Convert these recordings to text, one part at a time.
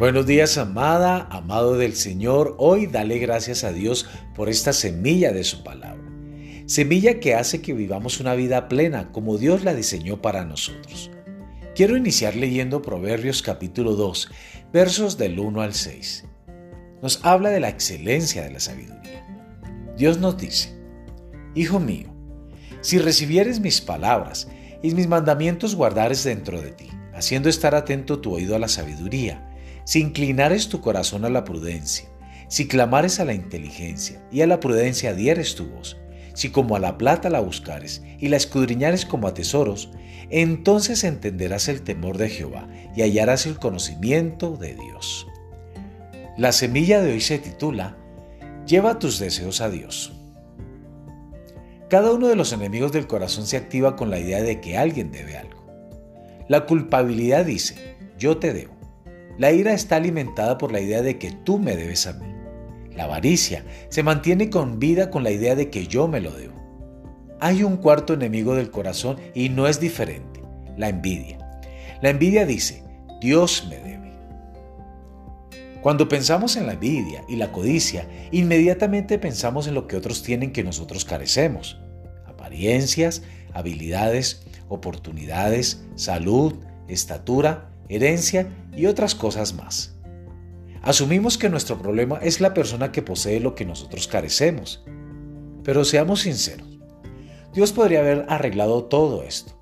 Buenos días, amada, amado del Señor. Hoy dale gracias a Dios por esta semilla de su palabra. Semilla que hace que vivamos una vida plena como Dios la diseñó para nosotros. Quiero iniciar leyendo Proverbios capítulo 2, versos del 1 al 6. Nos habla de la excelencia de la sabiduría. Dios nos dice, Hijo mío, si recibieres mis palabras y mis mandamientos guardares dentro de ti, haciendo estar atento tu oído a la sabiduría, si inclinares tu corazón a la prudencia, si clamares a la inteligencia y a la prudencia dieres tu voz, si como a la plata la buscares y la escudriñares como a tesoros, entonces entenderás el temor de Jehová y hallarás el conocimiento de Dios. La semilla de hoy se titula Lleva tus deseos a Dios. Cada uno de los enemigos del corazón se activa con la idea de que alguien debe algo. La culpabilidad dice, yo te debo. La ira está alimentada por la idea de que tú me debes a mí. La avaricia se mantiene con vida con la idea de que yo me lo debo. Hay un cuarto enemigo del corazón y no es diferente, la envidia. La envidia dice, Dios me debe. Cuando pensamos en la envidia y la codicia, inmediatamente pensamos en lo que otros tienen que nosotros carecemos. Apariencias, habilidades, oportunidades, salud, estatura herencia y otras cosas más. Asumimos que nuestro problema es la persona que posee lo que nosotros carecemos. Pero seamos sinceros, Dios podría haber arreglado todo esto.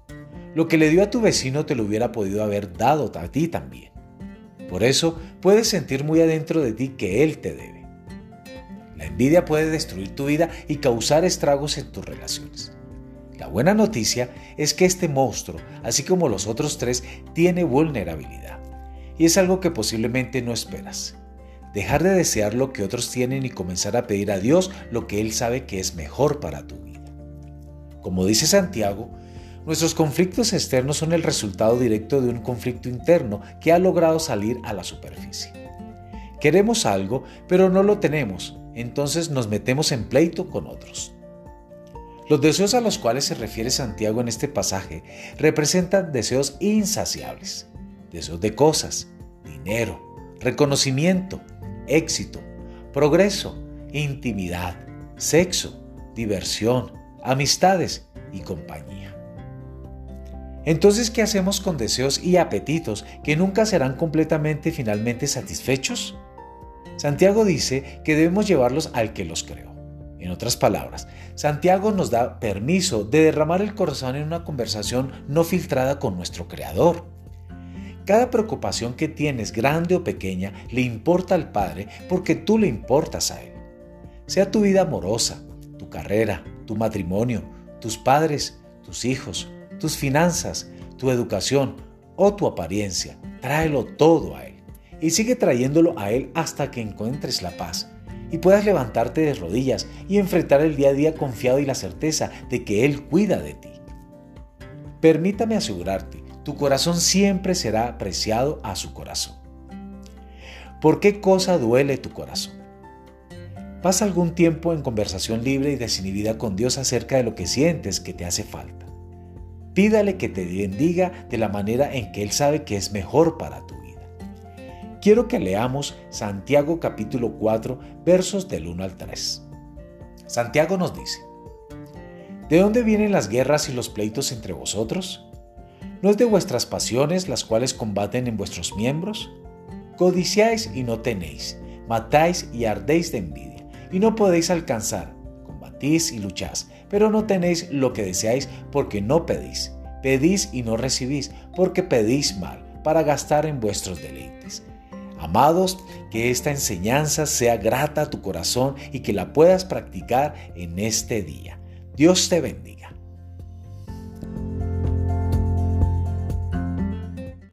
Lo que le dio a tu vecino te lo hubiera podido haber dado a ti también. Por eso puedes sentir muy adentro de ti que Él te debe. La envidia puede destruir tu vida y causar estragos en tus relaciones. La buena noticia es que este monstruo, así como los otros tres, tiene vulnerabilidad. Y es algo que posiblemente no esperas. Dejar de desear lo que otros tienen y comenzar a pedir a Dios lo que Él sabe que es mejor para tu vida. Como dice Santiago, nuestros conflictos externos son el resultado directo de un conflicto interno que ha logrado salir a la superficie. Queremos algo, pero no lo tenemos, entonces nos metemos en pleito con otros. Los deseos a los cuales se refiere Santiago en este pasaje representan deseos insaciables, deseos de cosas, dinero, reconocimiento, éxito, progreso, intimidad, sexo, diversión, amistades y compañía. Entonces, ¿qué hacemos con deseos y apetitos que nunca serán completamente y finalmente satisfechos? Santiago dice que debemos llevarlos al que los creó. En otras palabras, Santiago nos da permiso de derramar el corazón en una conversación no filtrada con nuestro Creador. Cada preocupación que tienes, grande o pequeña, le importa al Padre porque tú le importas a Él. Sea tu vida amorosa, tu carrera, tu matrimonio, tus padres, tus hijos, tus finanzas, tu educación o tu apariencia, tráelo todo a Él y sigue trayéndolo a Él hasta que encuentres la paz y puedas levantarte de rodillas y enfrentar el día a día confiado y la certeza de que Él cuida de ti. Permítame asegurarte, tu corazón siempre será apreciado a su corazón. ¿Por qué cosa duele tu corazón? Pasa algún tiempo en conversación libre y desinhibida con Dios acerca de lo que sientes que te hace falta. Pídale que te bendiga de la manera en que Él sabe que es mejor para tu quiero que leamos Santiago capítulo 4 versos del 1 al 3. Santiago nos dice, ¿De dónde vienen las guerras y los pleitos entre vosotros? ¿No es de vuestras pasiones las cuales combaten en vuestros miembros? Codiciáis y no tenéis, matáis y ardéis de envidia, y no podéis alcanzar, combatís y lucháis, pero no tenéis lo que deseáis porque no pedís. Pedís y no recibís, porque pedís mal, para gastar en vuestros deleites. Amados, que esta enseñanza sea grata a tu corazón y que la puedas practicar en este día. Dios te bendiga.